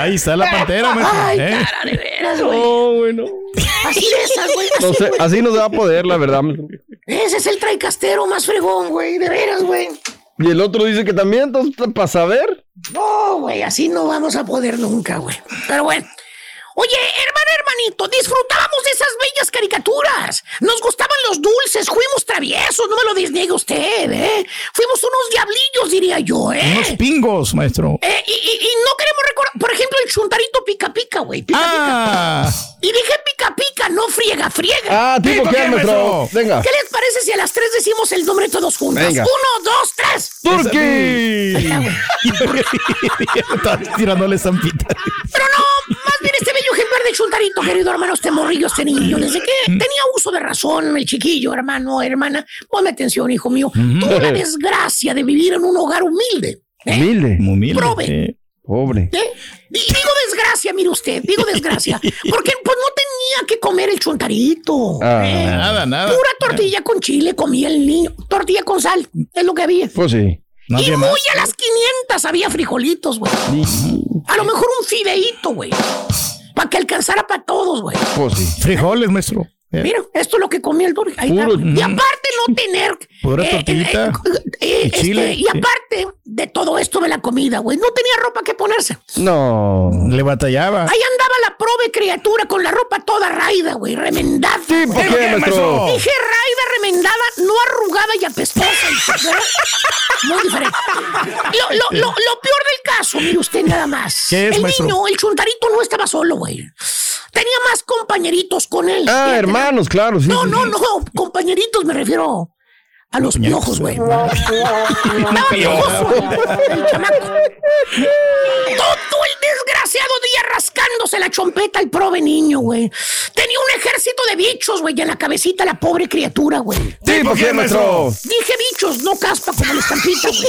S3: Ahí está la pantera, maestro.
S21: Ay,
S3: ¿eh?
S21: cara, de veras, güey.
S4: No, bueno.
S21: Así de esas, güey.
S4: No
S21: Así,
S4: sé,
S21: güey.
S4: así no se va a poder, la verdad.
S21: Ese es el traicastero más fregón, güey. De veras, güey.
S4: Y el otro dice que también, entonces, para saber.
S21: No, güey, así no vamos a poder nunca, güey. Pero bueno. Oye, hermano, hermanito, disfrutábamos de esas bellas caricaturas. Nos gustaban los dulces, fuimos traviesos, no me lo desniegue usted, ¿eh? Fuimos unos diablillos, diría yo, ¿eh?
S3: Unos pingos, maestro.
S21: Eh, y, y- y no queremos recordar, por ejemplo, el chuntarito pica pica, güey. Pica
S3: Ah.
S21: pica. Y dije pica pica, no friega friega.
S4: Ah, tipo
S3: ¿Tipo
S4: que
S3: qué,
S4: maestro. Venga.
S21: ¿Qué les parece si a las tres decimos el nombre todos juntos?
S4: Venga.
S21: Uno, dos, tres.
S4: Turkey.
S3: Tirándole zampita.
S21: Pero no, más bien este bello ejemplar de chuntarito, querido hermano, este morrillo, este niño, desde que tenía uso de razón, el chiquillo, hermano, hermana, ponme atención, hijo mío, tuvo la desgracia de vivir en un hogar humilde.
S4: Humilde.
S3: Muy humilde.
S21: Prove.
S4: Pobre.
S21: ¿eh? Y digo desgracia, mire usted, digo desgracia, porque pues no tenía que comer el chuntarito.
S4: Ah.
S21: ¿eh?
S3: Nada, nada.
S21: Pura tortilla con chile comía el niño, tortilla con sal, es lo que había.
S4: Pues sí.
S21: Y muy
S3: más.
S21: a las 500 había frijolitos, güey. A lo mejor un fideíto, güey. Para que alcanzara para todos, güey.
S4: Pues sí.
S3: Frijoles, maestro. Eh,
S21: Mira, esto es lo que comía el Duri. Ahí está.
S3: Puro-
S21: Y aparte no tener...
S3: Pura
S21: eh,
S3: tortillita
S21: eh, eh,
S3: y
S21: este,
S3: chile.
S21: y aparte de todo esto de la comida, güey, no tenía ropa que ponerse.
S4: No.
S3: Le batallaba.
S21: Ahí andaba la prove criatura con la ropa toda raida, güey, remendada.
S4: Sí, ¿por qué, maestro?
S21: Dije raida, remendada, no arrugada y apestosa. ¿verdad? Muy diferente. Lo, lo, lo, lo peor del caso, mire usted nada más.
S4: ¿Qué es,
S21: el
S4: maestro?
S21: niño, el chuntarito no estaba solo, güey. Tenía más compañeritos con él.
S4: Ah, hermanos, claro, sí.
S21: No,
S4: sí,
S21: no,
S4: sí.
S21: no, compañeritos me refiero a los piojos, güey. Estaba piojoso, el chamaco. Todo el desgraciado día rascándose la chompeta el prove niño, güey. Tenía un ejército de bichos, güey, y en la cabecita la pobre criatura, güey.
S4: Sí, ¿por qué, maestro?
S21: Dije bichos, no caspa como la estampita, güey.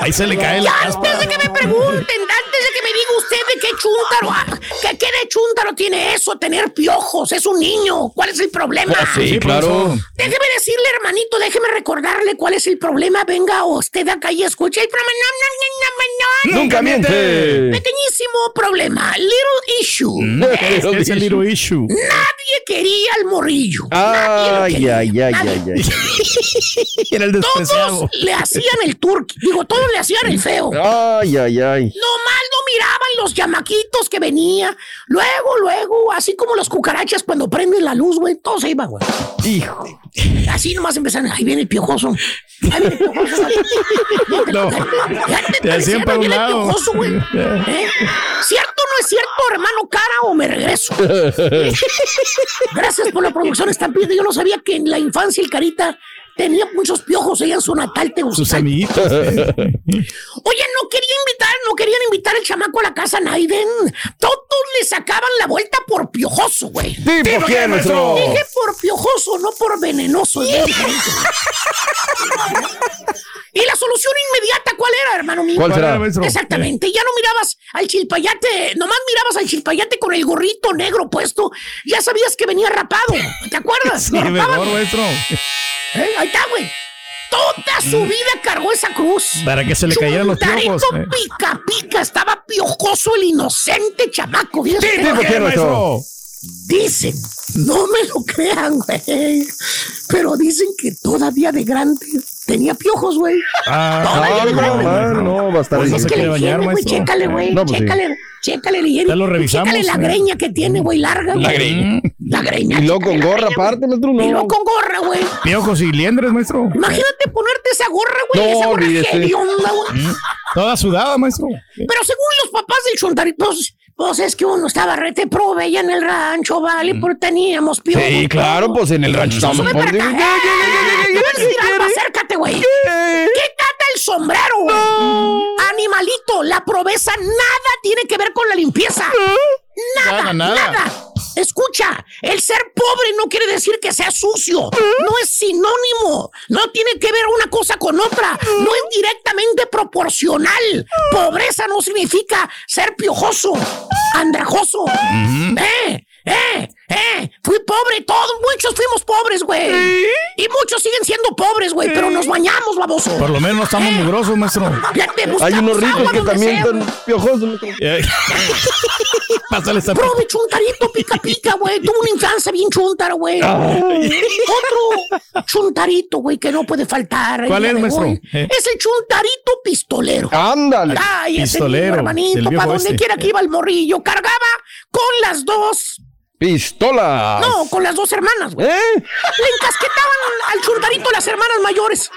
S3: Ahí se le cae
S21: Y
S3: la caspa.
S21: antes de que me pregunten, antes de que me diga usted de qué chúntaro, ah, que qué de chúntaro tiene eso, tener piojos, es un niño, ¿cuál es el problema?
S4: Sí, claro.
S21: Déjeme decirle, hermanito, déjeme recordarle cuál es el problema. Venga usted acá y escuche el problema. No, no, no, no, no, no.
S4: Nunca miente.
S21: Pequeñísimo problema, little issue.
S3: Es que es el little issue.
S21: Nadie quería al morrillo.
S4: Ay, ay, ay, ay, ay.
S3: Era el despreciado.
S21: Todos le hacían el turqui. Digo, todos le hacían el feo.
S4: Ay, ay, ay.
S21: Nomás no miraban los llamaquitos que venía. Luego, luego, así como las cucarachas cuando prenden la luz, güey, todo se iba, güey.
S4: Hijo.
S21: Así nomás empezaron, ahí viene el piojoso. Ahí viene el piojoso.
S3: No.
S21: Te
S3: hacían para un lado.
S21: piojoso, güey. ¿Eh? ¿Cierto o no es cierto, hermano cara, o me regreso? Gracias por la producción estampida. Yo no sabía que en la infancia el carita tenía muchos piojos allá en su natal
S3: Sus
S21: Tegucigalpa.
S3: amiguitos. eh.
S21: Oye, no quería invitar, no querían invitar al chamaco a la casa Naiden. Todos le sacaban la vuelta por piojoso, güey.
S4: Sí, ¿por qué, maestro?
S21: Dije por piojoso, no por venenoso. es. y la solución inmediata, ¿cuál era, hermano mío?
S4: ¿Cuál será?
S3: era, maestro?
S21: Exactamente, ya no mirabas al chilpayate, nomás mirabas al chilpayate con el gorrito negro puesto, ya sabías que venía rapado, ¿te acuerdas?
S3: Sí,
S21: Lo rapaban.
S3: mejor, maestro.
S21: ¿Eh? Ahí está, güey. Toda su vida cargó esa cruz.
S3: Para que se le cayeran los piojos. eh.
S21: pica, pica, estaba piojoso el inocente chamaco. ¿vieron
S4: Sí,
S21: Dicen, no me lo crean, güey, pero dicen que todavía de grande tenía piojos, güey.
S3: Ah,
S4: no, no, va a estar
S3: Pues no se
S21: Que le
S3: bañar,
S21: higiene, güey, chécale, güey,
S4: No, pues sí.
S21: chécale, chécale, la higiene.
S3: Ya lo revisamos,
S21: Chécale la greña que tiene, güey, larga.
S4: La
S21: güey.
S4: greña.
S21: La greña.
S4: Y luego
S21: chécale
S4: con gorra
S21: greña,
S4: aparte, maestro,
S21: güey. Y luego
S4: no.
S21: con gorra, güey.
S3: Piojos y liendres, maestro.
S21: Imagínate ponerte esa gorra, güey,
S4: No,
S21: esa gorra
S4: olvídese.
S21: hedionda, güey.
S3: Toda sudada, maestro.
S21: Pero según los papás del Chuntarito, pues, pues es que uno estaba rete prove allá en el rancho, vale, porque teníamos piojos.
S4: Sí, claro, pues en el rancho estamos.
S21: Sube para acá. ¡Eh! Tirando, acércate, güey. Quítate el sombrero, güey. Animalito, la proveza nada tiene que ver con la limpieza. Nada.
S3: nada.
S21: Escucha, el ser pobre no quiere decir que sea sucio. No es sinónimo. No tiene que ver una cosa con otra. No es directamente proporcional. Pobreza no significa ser piojoso, andrajoso. Eh, eh, eh. Fui pobre, todos, muchos fuimos pobres, güey. Y muchos siguen siendo pobres, güey, pero nos bañamos, baboso.
S3: Por lo menos no estamos mugrosos, maestro.
S21: Ya te
S4: Hay unos ricos que
S21: donde
S4: también
S21: sea,
S4: están piojosos. maestro.
S3: Eh, Pásale esta.
S21: Prove chuntarito pica pica, güey. Tuvo una infancia bien chuntaro, güey. Otro chuntarito, güey, que no puede faltar.
S3: ¿Cuál es, maestro? Eh.
S21: Es el chuntarito pistolero.
S4: Ándale.
S21: Ay, ese
S3: Pistolero,
S21: niño, hermanito, para donde
S3: oeste.
S21: quiera que iba el morrillo, cargaba con las dos.
S4: Pistola.
S21: No, con las dos hermanas, güey.
S4: ¿Eh?
S21: Le encasquetaban al chuntarito las hermanas mayores.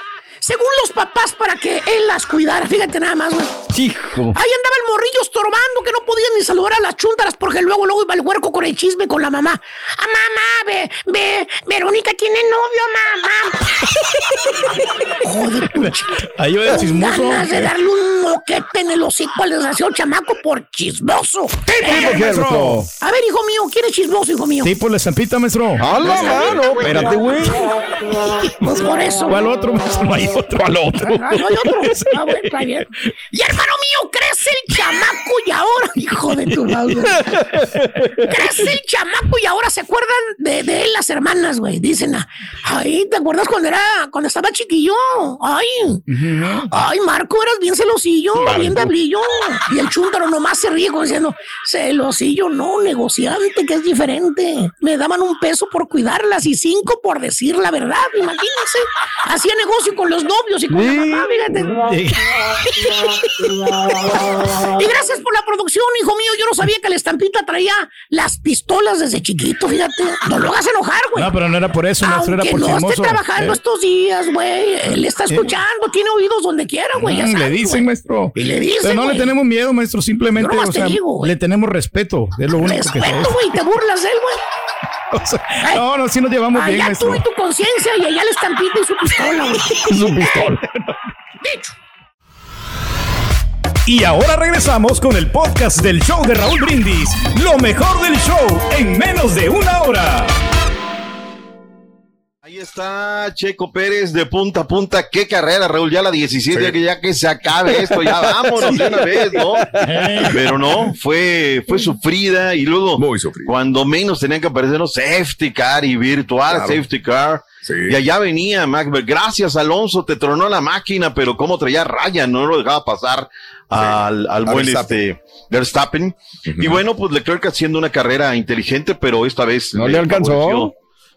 S21: Según los papás, para que él las cuidara. Fíjate nada más, güey.
S4: Hijo.
S21: Ahí andaba el morrillo estorbando que no podía ni saludar a las chuntaras porque luego luego iba el huerco con el chisme con la mamá. Ah, mamá, ve, ve, Verónica tiene novio, mamá. Joder.
S3: Ahí va el chismoso.
S21: Ganas de darle un moquete en el hocico al desgraciado chamaco por chismoso.
S4: ¿Por qué, maestro?
S21: A ver, hijo mío, ¿quién es chismoso, hijo mío?
S3: Sí, pues la estampita, maestro.
S4: ¡A la mano! Espérate, güey.
S21: Pues por eso.
S3: ¿Cuál otro, maestro? Otro.
S2: ¿Cuál otro?
S21: Ah, no otro. Ah, bueno, está bien. Y hermano mío, crece el chamaco y ahora, hijo de tu madre. crece el chamaco y ahora se acuerdan de, de él las hermanas, güey. Dicen, ay, ¿te acuerdas cuando era, cuando estaba chiquillo? Ay, ay, Marco, eras bien celosillo, bien diablillo. Y el chúntaro nomás se ríe como diciendo, celosillo, no, negociante, que es diferente. Me daban un peso por cuidarlas y cinco por decir la verdad, imagínense. Hacía negocio con los novios y con la mamá, fíjate. y gracias por la producción, hijo mío. Yo no sabía que la estampita traía las pistolas desde chiquito, fíjate. No lo hagas enojar, güey.
S3: No, pero no era por eso, maestro, era por
S21: no esté trabajando
S3: Eh,
S21: estos días, güey. Él está escuchando, tiene oídos donde quiera, güey.
S3: mm, le dicen, maestro.
S21: Y le dicen,
S3: Pero no le tenemos miedo, maestro. Simplemente, o
S21: te
S3: sea,
S21: digo,
S3: le tenemos respeto. Es lo único que
S21: Respeto, güey, te burlas de él, güey.
S3: No, no, sí nos llevamos bien,
S21: Allá tú y tu conciencia y allá la estampita y su pistola.
S3: Su pistola.
S21: Dicho.
S16: Y ahora regresamos con el podcast del show de Raúl Brindis. Lo mejor del show en menos de una hora.
S22: Ahí está Checo Pérez de punta a punta. Qué carrera, Raúl. Ya la 17, ya que, ya que se acabe esto, ya vámonos de una vez, ¿no? Pero no, fue, fue sufrida y luego, cuando menos tenían que aparecer los safety car y virtual
S1: Claro.
S22: safety car. Y allá venía Mac. Gracias, Alonso, te tronó la máquina, pero como traía raya, no lo dejaba pasar al, al buen
S1: Verstappen.
S22: este Verstappen. Y bueno, pues Leclerc haciendo una carrera inteligente, pero esta vez
S4: No le alcanzó.
S22: favoreció.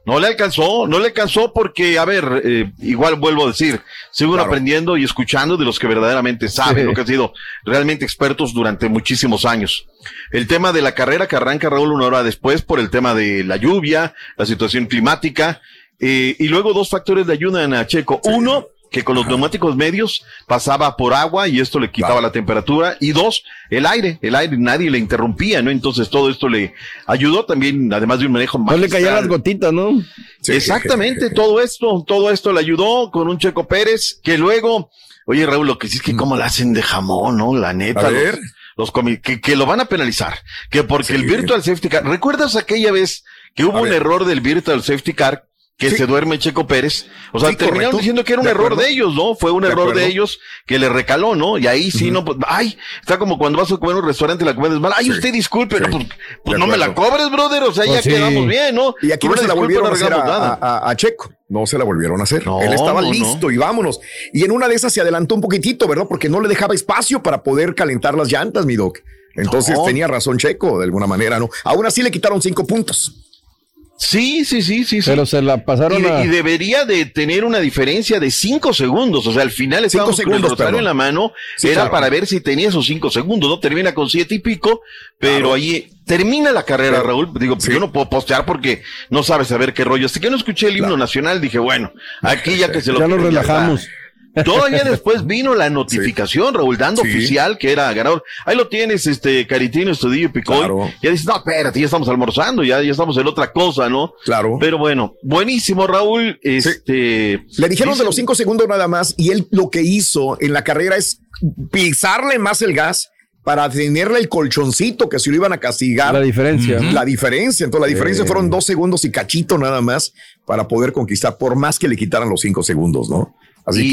S22: No le alcanzó, no le alcanzó porque, a ver, eh, igual vuelvo a decir, sigo aprendiendo y escuchando de los que verdaderamente saben,
S4: Sí.
S22: lo que han sido realmente expertos durante muchísimos años. El tema de la carrera que arranca Raúl una hora después por el tema de la lluvia, la situación climática, eh, y luego dos factores le ayudan a Checo. Uno, que con los neumáticos medios pasaba por agua y esto le quitaba la temperatura. Y dos, el aire, el aire, nadie le interrumpía, ¿no? Entonces todo esto le ayudó también, además de un manejo
S4: No le caían las gotitas, ¿no?
S22: Exactamente, todo esto, todo esto le ayudó con un Checo Pérez que luego, oye Raúl, lo que sí es que cómo la hacen de jamón, ¿no? La neta.
S1: Mm. A
S22: los-
S1: ver.
S22: Los, que, que lo van a penalizar, que porque el Virtual Safety Car, ¿recuerdas aquella vez que hubo
S1: A
S22: un
S1: ver.
S22: error del Virtual Safety Car? Que
S1: Sí.
S22: se duerme Checo Pérez. O sea,
S1: Sí,
S22: terminaron
S1: correcto.
S22: diciendo que era un
S1: De
S22: error
S1: acuerdo.
S22: de ellos, ¿no? Fue un
S1: De
S22: error de ellos que le recaló, ¿no? Y ahí sí, no, pues, ay, está como cuando vas a comer un restaurante y la comida es mala. Ay,
S1: Sí.
S22: usted disculpe, no, pues, pues no me la cobres, brother. O sea,
S4: Pues
S22: ya
S4: sí.
S22: quedamos bien, ¿no?
S1: Y aquí no se la volvieron a hacer a,
S22: nada.
S1: a- a Checo. No se la volvieron a hacer.
S22: No,
S1: Él estaba listo y vámonos. Y en una de esas se adelantó un poquitito, ¿verdad? Porque no le dejaba espacio para poder calentar las llantas, mi doc. Entonces tenía razón Checo, de alguna manera, ¿no? Aún así le quitaron cinco puntos.
S22: Sí, sí, sí, sí, sí.
S4: Pero se la
S22: Y,
S4: pasaron a...
S22: y debería de tener una diferencia de cinco segundos. O sea, al final con el
S1: segundos,
S22: rosario
S1: perdón.
S22: en la mano.
S1: Sí,
S22: era
S1: claro.
S22: para ver si tenía esos cinco segundos, ¿no? Termina con siete y pico, pero
S1: Claro.
S22: ahí termina la carrera,
S1: Pero-
S22: Raúl. Digo,
S1: sí.
S22: yo no puedo postear porque no sabes saber qué rollo. Hasta que no escuché el himno nacional, dije, bueno, aquí ya que se lo
S4: Ya
S22: está.
S4: relajamos.
S22: Todavía después vino la notificación, Raúl, dando
S1: Sí.
S22: oficial que era ganador. Ahí lo tienes, este, Caritino, Estudillo y Picoy.
S1: Claro.
S22: Ya dices, no, espérate, ya estamos almorzando, ya, ya estamos en otra cosa, ¿no?
S1: Claro.
S22: Pero bueno, buenísimo, Raúl. Este.
S1: Le dijeron de los cinco segundos nada más y él lo que hizo en la carrera es pisarle más el gas para tenerle el colchoncito que si lo iban a castigar.
S4: La diferencia.
S1: La diferencia, entonces la diferencia
S4: Eh.
S1: fueron dos segundos y cachito nada más para poder conquistar, por más que le quitaran los cinco segundos, ¿no? Así
S22: y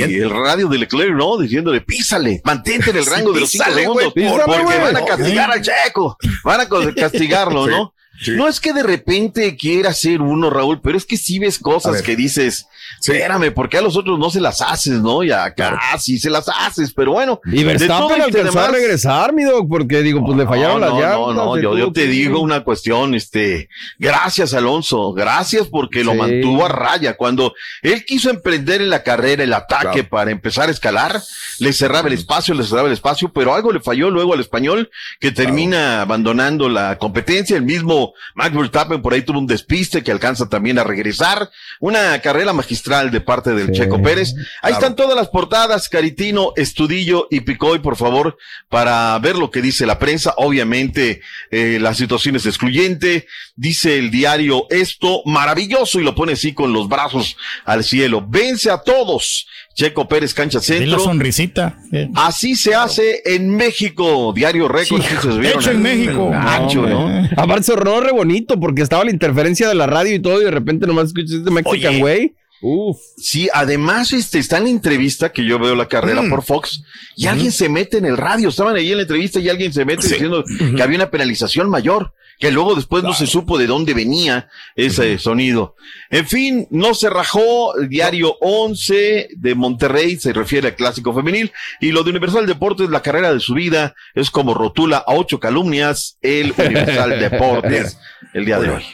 S1: que, bien.
S22: el radio de Leclerc, ¿no? Diciéndole, písale, mantente en el
S1: Sí,
S22: rango de los
S1: písale,
S22: segundos.
S1: písale,
S22: porque van a castigar al checo. Van a castigarlo,
S1: Sí,
S22: ¿no?
S1: Sí.
S22: No es que de repente quiera hacer uno, Raúl, pero es que sí ves cosas que dices,
S1: Sí.
S22: espérame, porque a los otros no se las haces, ¿no? Y acá sí se las haces, pero bueno.
S4: Y Verstappen
S22: este
S4: alcanzó a regresar, mi doc, porque digo, pues le fallaron
S22: no,
S4: las
S22: no,
S4: llantas.
S22: No, no, yo, yo te digo una cuestión, este, gracias Alonso, gracias porque lo mantuvo a raya. Cuando él quiso emprender en la carrera el ataque
S1: Claro.
S22: para empezar a escalar, le cerraba el espacio, le cerraba el espacio, pero algo le falló luego al español que termina abandonando la competencia. El mismo Max Verstappen por ahí tuvo un despiste que alcanza también a regresar. Una carrera magistral de parte del
S4: Sí.
S22: Checo Pérez. Ahí
S1: Claro.
S22: están todas las portadas, Caritino, Estudillo y Picoy, por favor, para ver lo que dice la prensa. Obviamente, eh, la situación es excluyente. Dice el diario esto, maravilloso, y lo pone así con los brazos al cielo. Vence a todos. Checo Pérez, cancha
S3: Y la
S22: centro.
S3: sonrisita. eh.
S22: Así se hace en México. Diario Récord.
S3: Sí,
S22: ¿sí se vieron
S3: hecho en? México.
S22: Gacho, ¿no?
S3: hombre.
S4: Aparte sonó re bonito porque estaba la interferencia de la radio y todo y de repente nomás escuchas este Mexican
S22: Oye,
S4: Way.
S22: Uf. Sí, además este, está en la entrevista que yo veo la carrera
S1: Mm.
S22: por Fox y alguien se mete en el radio. Estaban ahí en la entrevista y alguien se mete
S1: Sí.
S22: diciendo que había una penalización mayor, que luego después no se supo de dónde venía ese sonido. En fin, no se rajó. el Diario 11 de Monterrey se refiere al clásico femenil y lo de Universal Deportes, la carrera de su vida, es como rotula a ocho calumnias el Universal Deportes el día de hoy.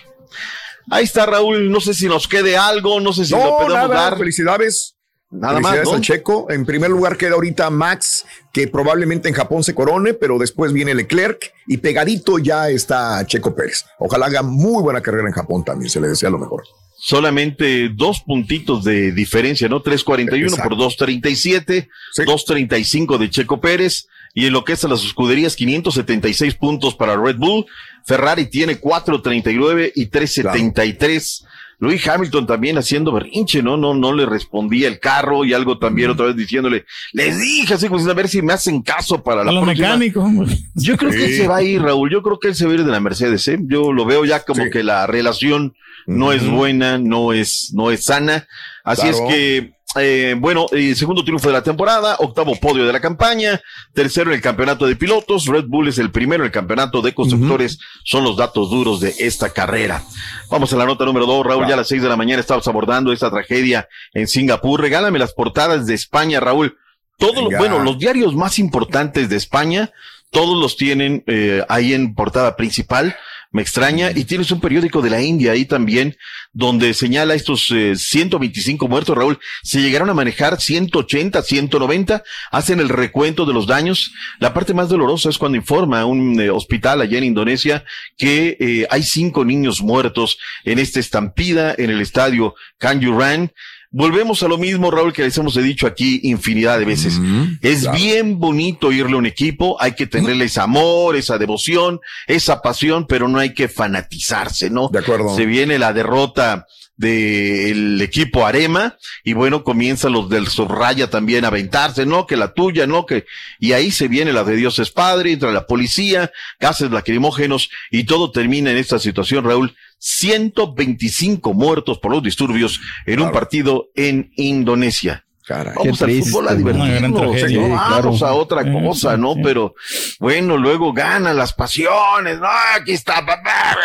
S22: Ahí está Raúl, no sé si nos quede algo, no sé si lo
S1: No,
S22: podemos
S1: nada,
S22: dar.
S1: felicidades.
S22: Nada más,
S1: al Checo. En primer lugar queda ahorita Max, que probablemente en Japón se corone, pero después viene Leclerc y pegadito ya está Checo Pérez. Ojalá haga muy buena carrera en Japón también, se le desea lo mejor.
S22: solamente dos puntitos de diferencia, ¿no? 3.41
S1: Exacto.
S22: por 2.37, 2.35 de Checo Pérez. Y en lo que es a las escuderías, 576 puntos para Red Bull. Ferrari tiene 4.39 y 3.73. Luis Hamilton también haciendo berrinche, ¿no? No, no le respondía el carro y algo también otra vez diciéndole, les dije así, pues a ver si me hacen caso para la
S3: A los
S22: próxima".
S3: mecánicos. hombre.
S22: Yo creo que él se va a ir, Raúl. Yo creo que él se va a ir de la Mercedes, ¿eh? Yo lo veo ya como que la relación no es buena, no es, no es sana. Así
S1: Claro.
S22: es que, eh, bueno, eh, segundo triunfo de la temporada, octavo podio de la campaña, tercero en el campeonato de pilotos, Red Bull es el primero en el campeonato de constructores, son los datos duros de esta carrera. Vamos a la nota número dos, Raúl, ya a las seis de la mañana estamos abordando esta tragedia en Singapur. Regálame las portadas de España, Raúl. Todos los, bueno, los diarios más importantes de España, todos los tienen eh, ahí en portada principal. Me extraña. Y tienes un periódico de la India ahí también, donde señala estos eh, 125 muertos, Raúl. Se llegaron a manejar 180, 190, hacen el recuento de los daños. La parte más dolorosa es cuando informa un eh, hospital allá en Indonesia que eh, hay cinco niños muertos en esta estampida en el estadio Kanjuran. Volvemos a lo mismo, Raúl, que les hemos dicho aquí infinidad de veces. es bien bonito irle a un equipo, hay que tenerle ese amor, esa devoción, esa pasión, pero no hay que fanatizarse, ¿no?
S1: De acuerdo.
S22: Se viene la derrota del equipo Arema y bueno, comienzan los del Subraya también a aventarse, no, que la tuya, no, que, y ahí se viene la de Dios es Padre, entra la policía, gases lacrimógenos y todo termina en esta situación, Raúl. 125 muertos por los disturbios en un partido en Indonesia. Vamos
S4: Qué
S22: al fútbol a divertirnos,
S4: tragedia, sí,
S22: vamos
S4: claro.
S22: a otra cosa, ¿no? Pero bueno, luego ganan las pasiones, no, aquí está, papá,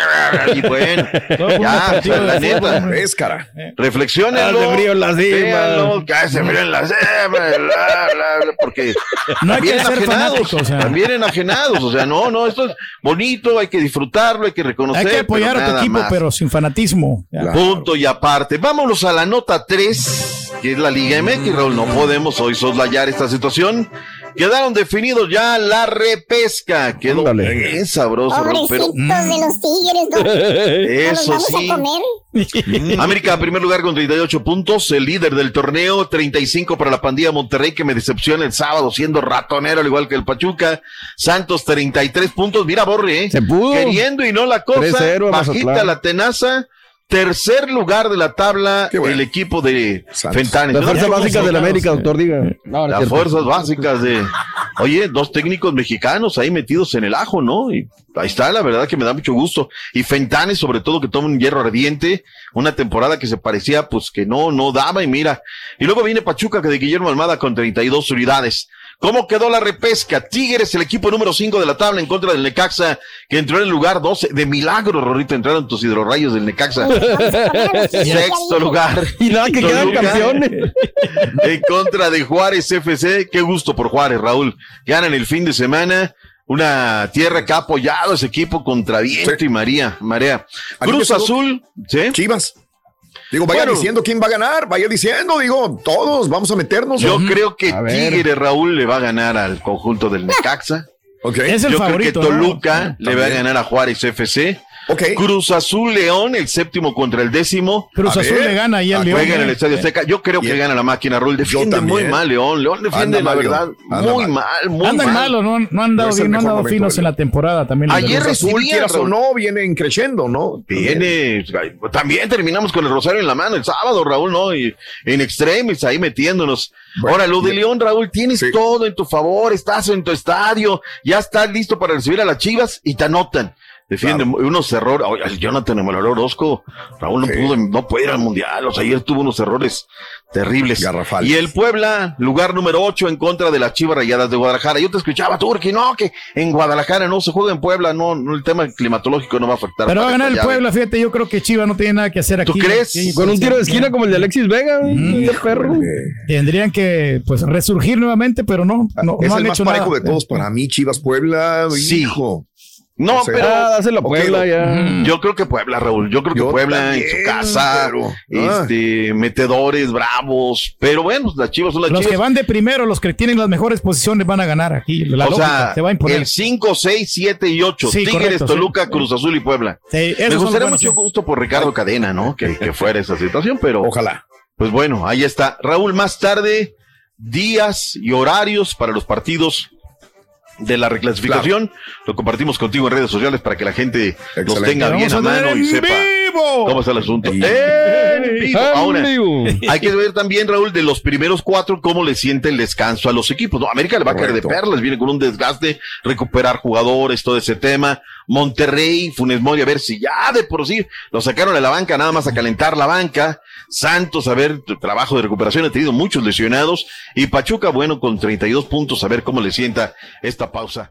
S22: y bueno, ya, o sea, la neta,
S1: Es cara.
S22: reflexionenlo,
S4: Hace frío en las cimas.
S22: que hace frío en las cimas, bla, bla, bla, porque
S3: No hay que
S22: también
S3: ser
S22: enajenados,
S3: o sea.
S22: también enajenados, o sea, no, no, esto es bonito, hay que disfrutarlo, hay que reconocer,
S3: Hay que apoyar a tu equipo,
S22: más.
S3: pero sin fanatismo. Ya.
S22: Punto y aparte. Vámonos a la nota 3, que es la Liga MX, Raúl. No podemos hoy soslayar esta situación. Quedaron definidos ya la repesca. Quedó
S4: Ándale.
S22: bien sabroso, Raúl, pero
S5: Pobrecitos de los tigres, ¿no? ¿No los
S22: Eso
S5: vamos
S22: sí.
S5: a comer?
S22: América, primer lugar con 38 puntos, el líder del torneo, 35 para la pandilla Monterrey, que me decepciona el sábado siendo ratonero, al igual que el Pachuca. Santos, 33 puntos. Mira, Borre, ¿eh?
S4: Se pudo.
S22: Queriendo y no la cosa.
S4: 3-0 a
S22: Bajita
S4: Mazatlán.
S22: la tenaza. Tercer lugar de la tabla,
S1: bueno.
S22: el equipo de. Fentanes.
S4: Las fuerzas básicas de la América, doctor, diga. No, no es
S22: las
S4: cierto.
S22: fuerzas básicas de, oye, dos técnicos mexicanos ahí metidos en el ajo, ¿no? Y ahí está, la verdad que me da mucho gusto. Y Fentanes, sobre todo, que toma un hierro ardiente, una temporada que se parecía, pues, que no, no daba, y mira. Y luego viene Pachuca, que de Guillermo Almada con 32 unidades. ¿Cómo quedó la repesca? Tigres, el equipo número 5 de la tabla en contra del Necaxa, que entró en el lugar 12. De milagro, Rorrito, entraron tus hidrorrayos del Necaxa. Sexto lugar.
S4: Y nada, que quedan campeones.
S22: en contra de Juárez FC. Qué gusto por Juárez, Raúl. Ganan el fin de semana. Una tierra que ha apoyado a ese equipo contra viento y María, Marea. Cruz Azul, ¿sí?
S1: Chivas. Digo, vaya
S22: Bueno.
S1: diciendo quién va a ganar, vaya diciendo, digo, todos vamos a meternos.
S22: Yo creo que. Tigre Raúl le va a ganar al conjunto del Necaxa.
S1: Ok.
S3: Es el
S22: Yo
S3: favorito.
S22: creo que
S3: ¿no?
S22: Toluca le va a ganar a Juárez FC.
S1: Ok.
S22: Cruz Azul León, el séptimo contra el décimo.
S3: Cruz
S1: A
S3: Azul
S1: ver,
S3: le gana ahí al
S1: a-
S3: León.
S22: Juega en el
S3: ¿eh?
S22: Estadio Azteca. Yo creo que gana la máquina, Raúl. Defiende muy mal, León. León defiende,
S1: Anda
S22: la verdad, muy
S1: mal.
S22: mal, muy
S3: Andan
S22: mal.
S3: malos, no, no han
S1: No
S3: dado
S1: el
S3: bien, no han dado finos en la temporada también.
S22: Ayer
S3: Cruz Azul.
S1: Quieras o no, vienen creciendo, ¿no?
S22: Viene, también terminamos con el Rosario en la mano el sábado, Raúl, ¿no? Y en extremis ahí metiéndonos.
S1: Bueno,
S22: Ahora, lo de
S1: bien.
S22: León, Raúl, tienes
S1: Sí.
S22: todo en tu favor, estás en tu estadio, ya estás listo para recibir a las Chivas y te anotan. Defiende unos errores. Oye, el Jonathan Emmanuel Orozco, Raúl no pudo, no puede ir al mundial. O sea, ayer tuvo unos errores terribles. Y el Puebla, lugar número 8 en contra de las Chivas Rayadas de Guadalajara. Yo te escuchaba, Turki, no, que en Guadalajara no se juega en Puebla, no, no el tema climatológico no va a afectar.
S3: Pero va a ganar el Puebla, fíjate, yo creo que Chivas no tiene nada que hacer aquí.
S22: ¿Tú crees?
S4: Con un tiro de esquina como el de Alexis Vega,
S3: Mm.
S4: perro.
S3: Tendrían que pues resurgir nuevamente, pero no, no,
S1: es
S3: no
S1: el
S3: han
S1: más
S3: hecho
S1: parejo
S3: nada.
S1: de todos para mí, Chivas Puebla,
S22: Sí.
S1: hijo.
S22: No,
S1: O sea,
S22: pero.
S4: Ah, dáselo a
S1: ok,
S4: Puebla ya.
S22: Yo creo que Puebla, Raúl. Yo creo que
S1: Yo
S22: Puebla en
S1: también,
S22: su casa,
S1: pero- ah.
S22: este, metedores, bravos. Pero bueno, las chivas son las
S3: Los
S22: chivas.
S3: que van de primero, los que tienen las mejores posiciones van a ganar aquí. La
S22: o
S3: lógica
S22: sea,
S3: se va a imponer.
S22: el 5, 6, 7 y 8.
S3: Sí,
S22: Tigres,
S3: correcto,
S22: Toluca,
S3: sí.
S22: Cruz Azul y Puebla.
S3: Sí,
S22: Me
S3: los
S22: gustaría mucho gusto por Ricardo Cadena, ¿no? Que, que fuera esa situación, pero.
S1: Ojalá.
S22: Pues bueno, ahí está. Raúl, más tarde, días y horarios para los partidos de la reclasificación. Lo compartimos contigo en redes sociales para que la gente los tenga bien a mano y sepa
S3: vivo.
S22: cómo está el asunto.
S1: En
S22: En vivo.
S4: En
S22: Ahora,
S4: vivo.
S22: hay que ver también, Raúl, de los primeros cuatro, cómo le siente el descanso a los equipos. No, América le va a caer de perlas, viene con un desgaste, recuperar jugadores, todo ese tema. Monterrey, Funes Mori, a ver si ya de por sí lo sacaron de la banca, nada más a calentar la banca. Santos, a ver, trabajo de recuperación, ha tenido muchos lesionados. Y Pachuca, bueno, con 32 puntos, a ver cómo le sienta esta pausa.